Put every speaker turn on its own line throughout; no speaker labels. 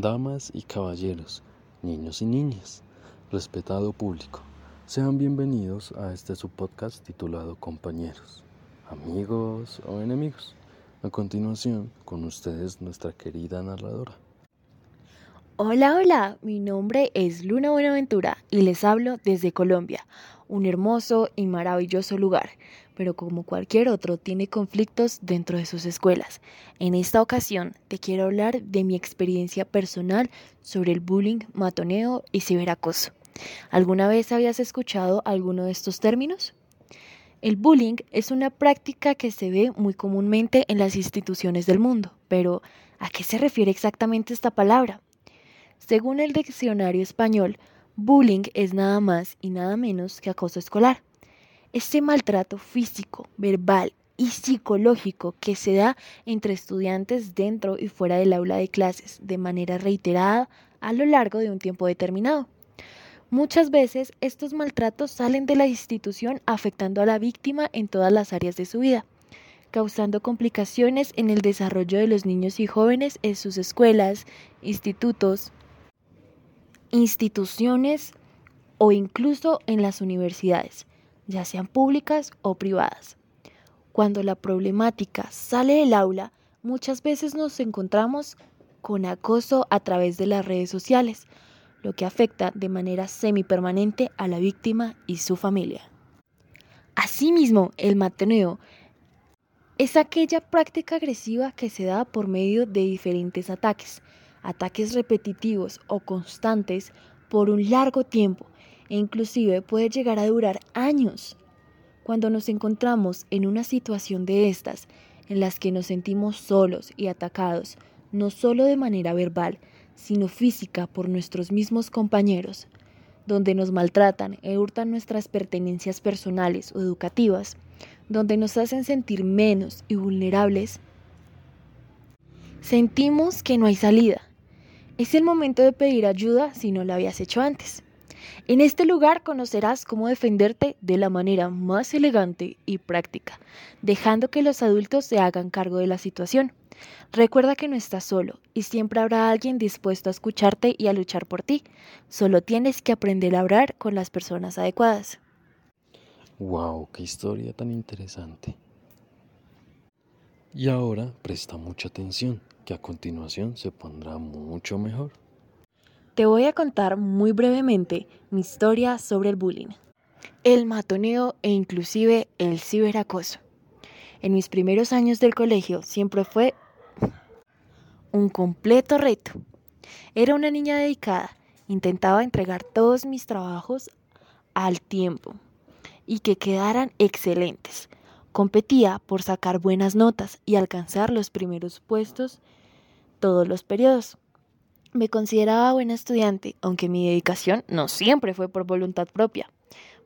damas y caballeros, niños y niñas, respetado público. Sean bienvenidos a este subpodcast titulado Compañeros, amigos o enemigos. A continuación, con ustedes nuestra querida narradora.
Hola, hola, mi nombre es Luna Buenaventura y les hablo desde Colombia, un hermoso y maravilloso lugar, pero como cualquier otro tiene conflictos dentro de sus escuelas. En esta ocasión te quiero hablar de mi experiencia personal sobre el bullying, matoneo y ciberacoso. ¿Alguna vez habías escuchado alguno de estos términos? El bullying es una práctica que se ve muy comúnmente en las instituciones del mundo, pero ¿a qué se refiere exactamente esta palabra? Según el diccionario español, bullying es nada más y nada menos que acoso escolar. Este maltrato físico, verbal y psicológico que se da entre estudiantes dentro y fuera del aula de clases de manera reiterada a lo largo de un tiempo determinado. Muchas veces estos maltratos salen de la institución afectando a la víctima en todas las áreas de su vida, causando complicaciones en el desarrollo de los niños y jóvenes en sus escuelas, institutos, instituciones o incluso en las universidades, ya sean públicas o privadas. Cuando la problemática sale del aula, muchas veces nos encontramos con acoso a través de las redes sociales, lo que afecta de manera semipermanente a la víctima y su familia. Asimismo, el matoneo es aquella práctica agresiva que se da por medio de diferentes ataques, ataques repetitivos o constantes por un largo tiempo e inclusive puede llegar a durar años. Cuando nos encontramos en una situación de estas, en las que nos sentimos solos y atacados, no solo de manera verbal, sino física por nuestros mismos compañeros, donde nos maltratan e hurtan nuestras pertenencias personales o educativas, donde nos hacen sentir menos y vulnerables, sentimos que no hay salida es el momento de pedir ayuda si no lo habías hecho antes. En este lugar conocerás cómo defenderte de la manera más elegante y práctica, dejando que los adultos se hagan cargo de la situación. Recuerda que no estás solo y siempre habrá alguien dispuesto a escucharte y a luchar por ti. Solo tienes que aprender a hablar con las personas adecuadas.
¡Wow! ¡Qué historia tan interesante! Y ahora presta mucha atención que a continuación se pondrá mucho mejor.
Te voy a contar muy brevemente mi historia sobre el bullying, el matoneo e inclusive el ciberacoso. En mis primeros años del colegio siempre fue un completo reto. Era una niña dedicada, intentaba entregar todos mis trabajos al tiempo y que quedaran excelentes. Competía por sacar buenas notas y alcanzar los primeros puestos todos los periodos. Me consideraba buena estudiante, aunque mi dedicación no siempre fue por voluntad propia.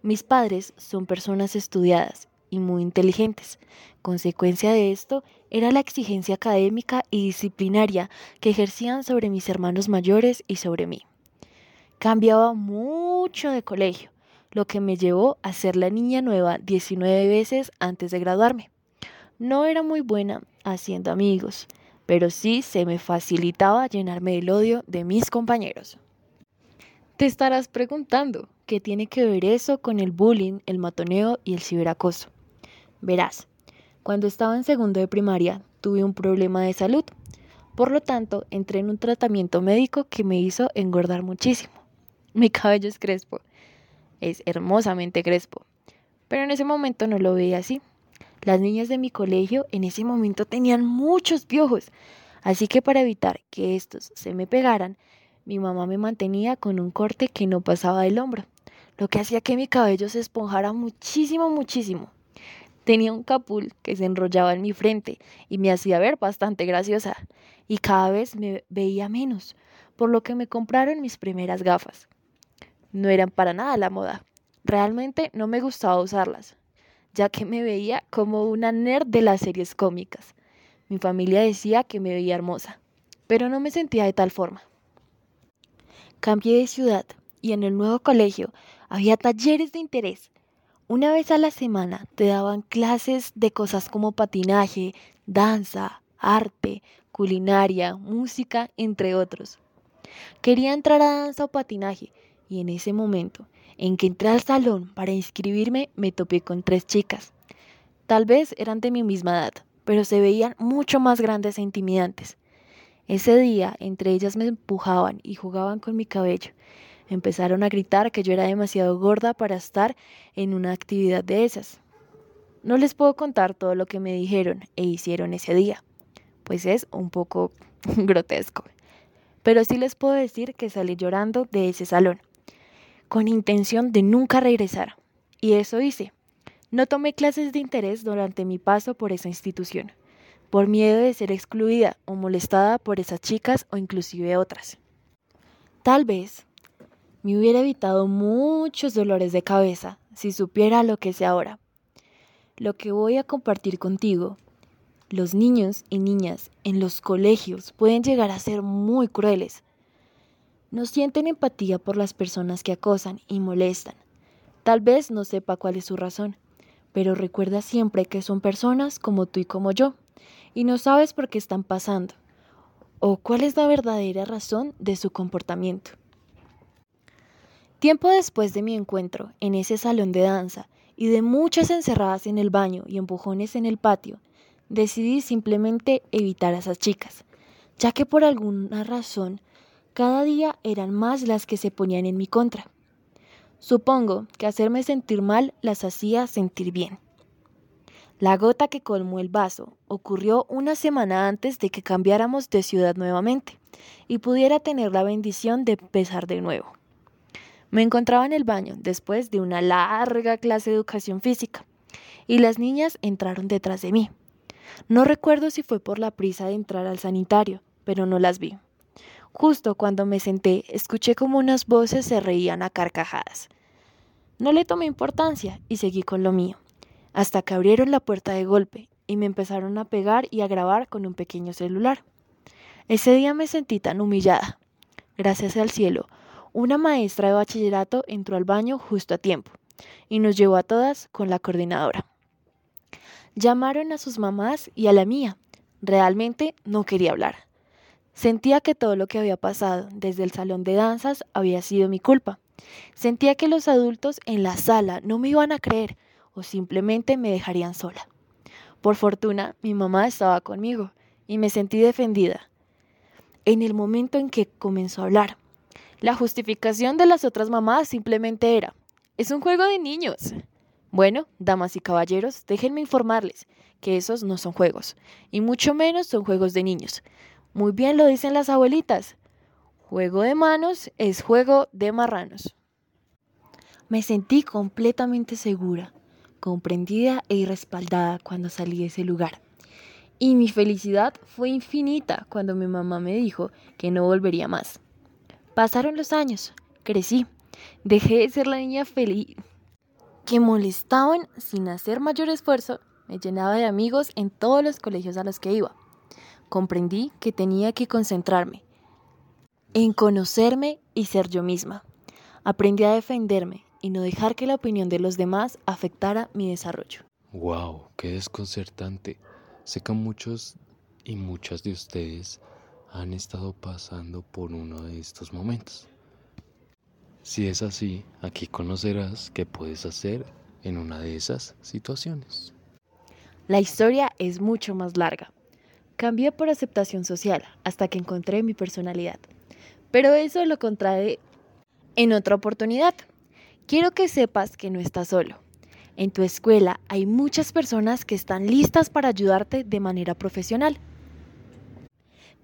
Mis padres son personas estudiadas y muy inteligentes. Consecuencia de esto era la exigencia académica y disciplinaria que ejercían sobre mis hermanos mayores y sobre mí. Cambiaba mucho de colegio lo que me llevó a ser la niña nueva 19 veces antes de graduarme. No era muy buena haciendo amigos, pero sí se me facilitaba llenarme del odio de mis compañeros. Te estarás preguntando, ¿qué tiene que ver eso con el bullying, el matoneo y el ciberacoso? Verás, cuando estaba en segundo de primaria tuve un problema de salud, por lo tanto entré en un tratamiento médico que me hizo engordar muchísimo. Mi cabello es crespo es hermosamente crespo. Pero en ese momento no lo veía así. Las niñas de mi colegio en ese momento tenían muchos piojos, así que para evitar que estos se me pegaran, mi mamá me mantenía con un corte que no pasaba del hombro, lo que hacía que mi cabello se esponjara muchísimo, muchísimo. Tenía un capul que se enrollaba en mi frente y me hacía ver bastante graciosa, y cada vez me veía menos, por lo que me compraron mis primeras gafas no eran para nada la moda. Realmente no me gustaba usarlas, ya que me veía como una nerd de las series cómicas. Mi familia decía que me veía hermosa, pero no me sentía de tal forma. Cambié de ciudad y en el nuevo colegio había talleres de interés. Una vez a la semana te daban clases de cosas como patinaje, danza, arte, culinaria, música, entre otros. Quería entrar a danza o patinaje y en ese momento en que entré al salón para inscribirme me topé con tres chicas. Tal vez eran de mi misma edad, pero se veían mucho más grandes e intimidantes. Ese día, entre ellas me empujaban y jugaban con mi cabello. Empezaron a gritar que yo era demasiado gorda para estar en una actividad de esas. No les puedo contar todo lo que me dijeron e hicieron ese día, pues es un poco grotesco. Pero sí les puedo decir que salí llorando de ese salón con intención de nunca regresar. Y eso hice. No tomé clases de interés durante mi paso por esa institución, por miedo de ser excluida o molestada por esas chicas o inclusive otras. Tal vez me hubiera evitado muchos dolores de cabeza si supiera lo que sé ahora. Lo que voy a compartir contigo, los niños y niñas en los colegios pueden llegar a ser muy crueles, no sienten empatía por las personas que acosan y molestan. Tal vez no sepa cuál es su razón, pero recuerda siempre que son personas como tú y como yo, y no sabes por qué están pasando, o cuál es la verdadera razón de su comportamiento. Tiempo después de mi encuentro en ese salón de danza y de muchas encerradas en el baño y empujones en el patio, decidí simplemente evitar a esas chicas, ya que por alguna razón cada día eran más las que se ponían en mi contra. Supongo que hacerme sentir mal las hacía sentir bien. La gota que colmó el vaso ocurrió una semana antes de que cambiáramos de ciudad nuevamente y pudiera tener la bendición de empezar de nuevo. Me encontraba en el baño después de una larga clase de educación física y las niñas entraron detrás de mí. No recuerdo si fue por la prisa de entrar al sanitario, pero no las vi. Justo cuando me senté, escuché como unas voces se reían a carcajadas. No le tomé importancia y seguí con lo mío, hasta que abrieron la puerta de golpe y me empezaron a pegar y a grabar con un pequeño celular. Ese día me sentí tan humillada. Gracias al cielo, una maestra de bachillerato entró al baño justo a tiempo y nos llevó a todas con la coordinadora. Llamaron a sus mamás y a la mía. Realmente no quería hablar. Sentía que todo lo que había pasado desde el salón de danzas había sido mi culpa. Sentía que los adultos en la sala no me iban a creer o simplemente me dejarían sola. Por fortuna, mi mamá estaba conmigo y me sentí defendida. En el momento en que comenzó a hablar, la justificación de las otras mamás simplemente era, es un juego de niños. Bueno, damas y caballeros, déjenme informarles que esos no son juegos, y mucho menos son juegos de niños. Muy bien lo dicen las abuelitas. Juego de manos es juego de marranos. Me sentí completamente segura, comprendida e respaldada cuando salí de ese lugar. Y mi felicidad fue infinita cuando mi mamá me dijo que no volvería más. Pasaron los años, crecí, dejé de ser la niña feliz que molestaban sin hacer mayor esfuerzo, me llenaba de amigos en todos los colegios a los que iba comprendí que tenía que concentrarme en conocerme y ser yo misma. Aprendí a defenderme y no dejar que la opinión de los demás afectara mi desarrollo.
¡Wow! ¡Qué desconcertante! Sé que muchos y muchas de ustedes han estado pasando por uno de estos momentos. Si es así, aquí conocerás qué puedes hacer en una de esas situaciones.
La historia es mucho más larga, Cambié por aceptación social hasta que encontré mi personalidad. Pero eso lo contrae en otra oportunidad. Quiero que sepas que no estás solo. En tu escuela hay muchas personas que están listas para ayudarte de manera profesional.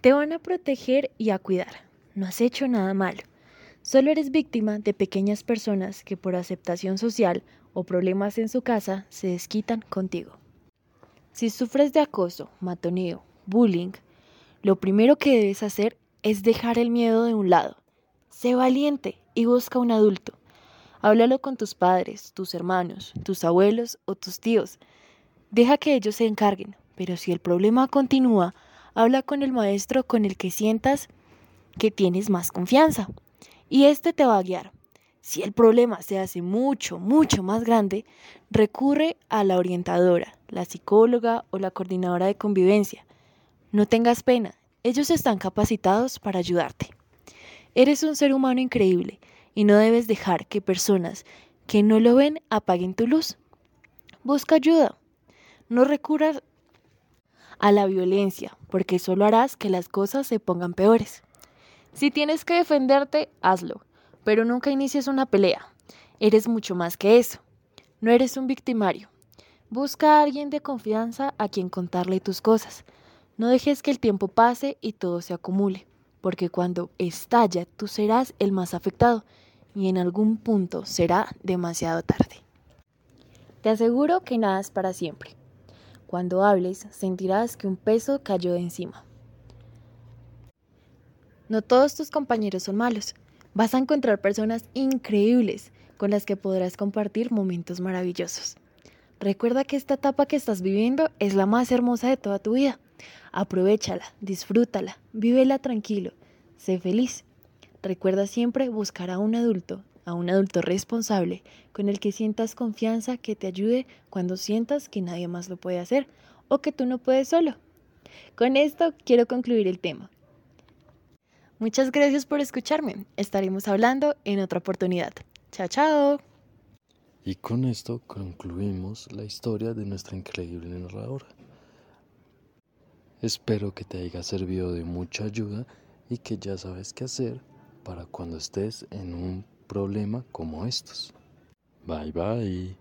Te van a proteger y a cuidar. No has hecho nada malo. Solo eres víctima de pequeñas personas que por aceptación social o problemas en su casa se desquitan contigo. Si sufres de acoso, matoneo bullying, lo primero que debes hacer es dejar el miedo de un lado. Sé valiente y busca un adulto. Háblalo con tus padres, tus hermanos, tus abuelos o tus tíos. Deja que ellos se encarguen, pero si el problema continúa, habla con el maestro con el que sientas que tienes más confianza. Y este te va a guiar. Si el problema se hace mucho, mucho más grande, recurre a la orientadora, la psicóloga o la coordinadora de convivencia. No tengas pena, ellos están capacitados para ayudarte. Eres un ser humano increíble y no debes dejar que personas que no lo ven apaguen tu luz. Busca ayuda. No recurras a la violencia, porque solo harás que las cosas se pongan peores. Si tienes que defenderte, hazlo, pero nunca inicies una pelea. Eres mucho más que eso. No eres un victimario. Busca a alguien de confianza a quien contarle tus cosas. No dejes que el tiempo pase y todo se acumule, porque cuando estalla tú serás el más afectado y en algún punto será demasiado tarde. Te aseguro que nada es para siempre. Cuando hables sentirás que un peso cayó de encima. No todos tus compañeros son malos. Vas a encontrar personas increíbles con las que podrás compartir momentos maravillosos. Recuerda que esta etapa que estás viviendo es la más hermosa de toda tu vida. Aprovechala, disfrútala, vívela tranquilo, sé feliz. Recuerda siempre buscar a un adulto, a un adulto responsable, con el que sientas confianza que te ayude cuando sientas que nadie más lo puede hacer o que tú no puedes solo. Con esto quiero concluir el tema. Muchas gracias por escucharme. Estaremos hablando en otra oportunidad. Chao, chao.
Y con esto concluimos la historia de nuestra increíble narradora. Espero que te haya servido de mucha ayuda y que ya sabes qué hacer para cuando estés en un problema como estos. Bye bye.